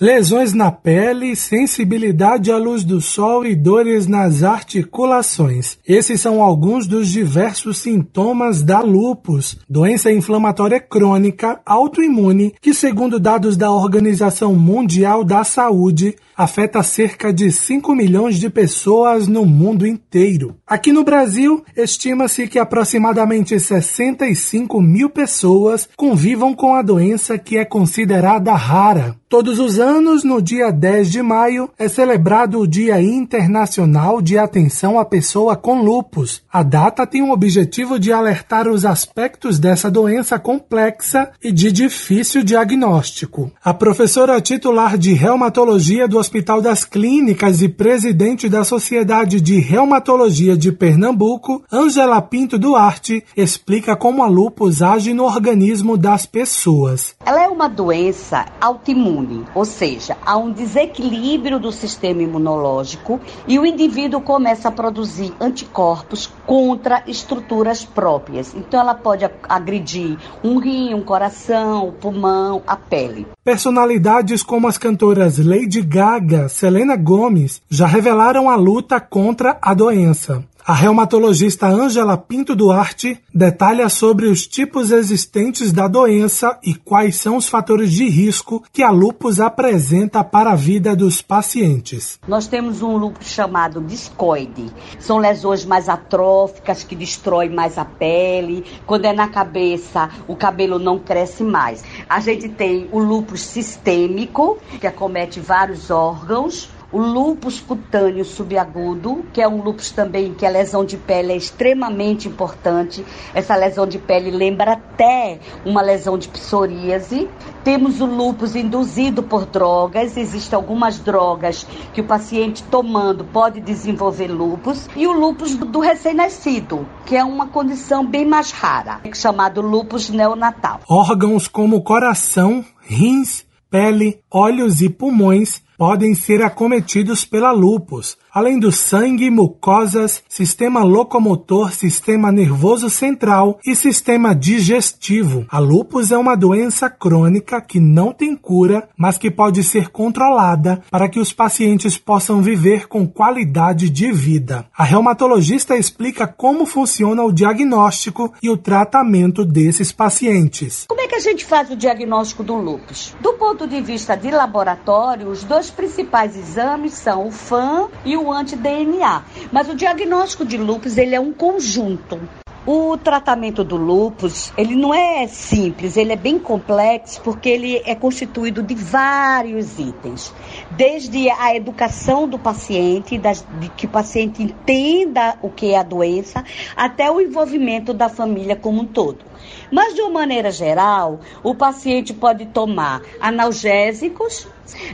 lesões na pele, sensibilidade à luz do sol e dores nas articulações. Esses são alguns dos diversos sintomas da lupus, doença inflamatória crônica autoimune que, segundo dados da Organização Mundial da Saúde, afeta cerca de 5 milhões de pessoas no mundo inteiro. Aqui no Brasil, estima-se que aproximadamente 65 mil pessoas convivam com a doença que é considerada rara. Todos os anos, no dia 10 de maio, é celebrado o Dia Internacional de Atenção à Pessoa com Lupus. A data tem o objetivo de alertar os aspectos dessa doença complexa e de difícil diagnóstico. A professora titular de reumatologia do Hospital das Clínicas e presidente da Sociedade de Reumatologia de Pernambuco, Angela Pinto Duarte, explica como a lupus age no organismo das pessoas. Ela é uma doença autoimune imune, ou seja, há um desequilíbrio do sistema imunológico e o indivíduo começa a produzir anticorpos contra estruturas próprias. Então ela pode agredir um rim, um coração, o pulmão, a pele. Personalidades como as cantoras Lady Gaga, Selena Gomez já revelaram a luta contra a doença. A reumatologista Ângela Pinto Duarte detalha sobre os tipos existentes da doença e quais são os fatores de risco que a lupus apresenta para a vida dos pacientes. Nós temos um lupus chamado discoide. São lesões mais atróficas que destroem mais a pele. Quando é na cabeça, o cabelo não cresce mais. A gente tem o lupus sistêmico, que acomete vários órgãos o lúpus cutâneo subagudo, que é um lúpus também que a lesão de pele é extremamente importante. Essa lesão de pele lembra até uma lesão de psoríase. Temos o lúpus induzido por drogas, existem algumas drogas que o paciente tomando pode desenvolver lúpus e o lúpus do recém-nascido, que é uma condição bem mais rara, chamado lúpus neonatal. Órgãos como coração, rins, pele, olhos e pulmões podem ser acometidos pela lupus, além do sangue, mucosas, sistema locomotor, sistema nervoso central e sistema digestivo. A lupus é uma doença crônica que não tem cura, mas que pode ser controlada para que os pacientes possam viver com qualidade de vida. A reumatologista explica como funciona o diagnóstico e o tratamento desses pacientes. Como é que a gente faz o diagnóstico do lupus? Do ponto de vista de laboratório, os dois principais exames são o FAM e o anti-DNA. Mas o diagnóstico de lúpus ele é um conjunto. O tratamento do lúpus, ele não é simples, ele é bem complexo porque ele é constituído de vários itens. Desde a educação do paciente, de que o paciente entenda o que é a doença, até o envolvimento da família como um todo. Mas de uma maneira geral, o paciente pode tomar analgésicos,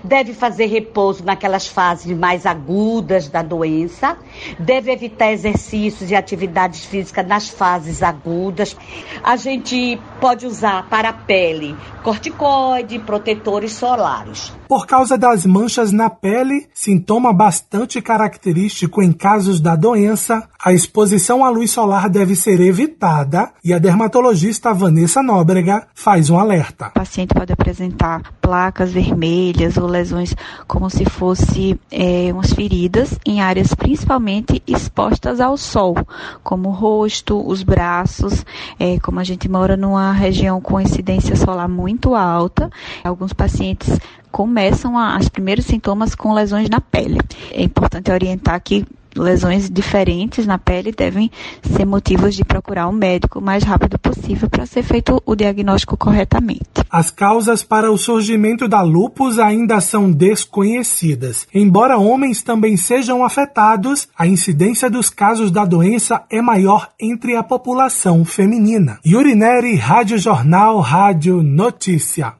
deve fazer repouso naquelas fases mais agudas da doença, deve evitar exercícios e atividades físicas nas fases agudas. A gente pode usar para a pele corticoide, protetores solares. Por causa das manchas na pele, sintoma bastante característico em casos da doença, a exposição à luz solar deve ser evitada e a dermatologista Vanessa Nóbrega faz um alerta. O paciente pode apresentar placas vermelhas ou lesões como se fosse é, umas feridas em áreas principalmente expostas ao sol, como o rosto, os braços, é, como a gente mora numa região com incidência solar muito alta, alguns pacientes começam a, os primeiros sintomas com lesões na pele. É importante orientar que lesões diferentes na pele devem ser motivos de procurar um médico o mais rápido possível para ser feito o diagnóstico corretamente. As causas para o surgimento da lupus ainda são desconhecidas. Embora homens também sejam afetados, a incidência dos casos da doença é maior entre a população feminina. Yurineri, Rádio Jornal, Rádio Notícia.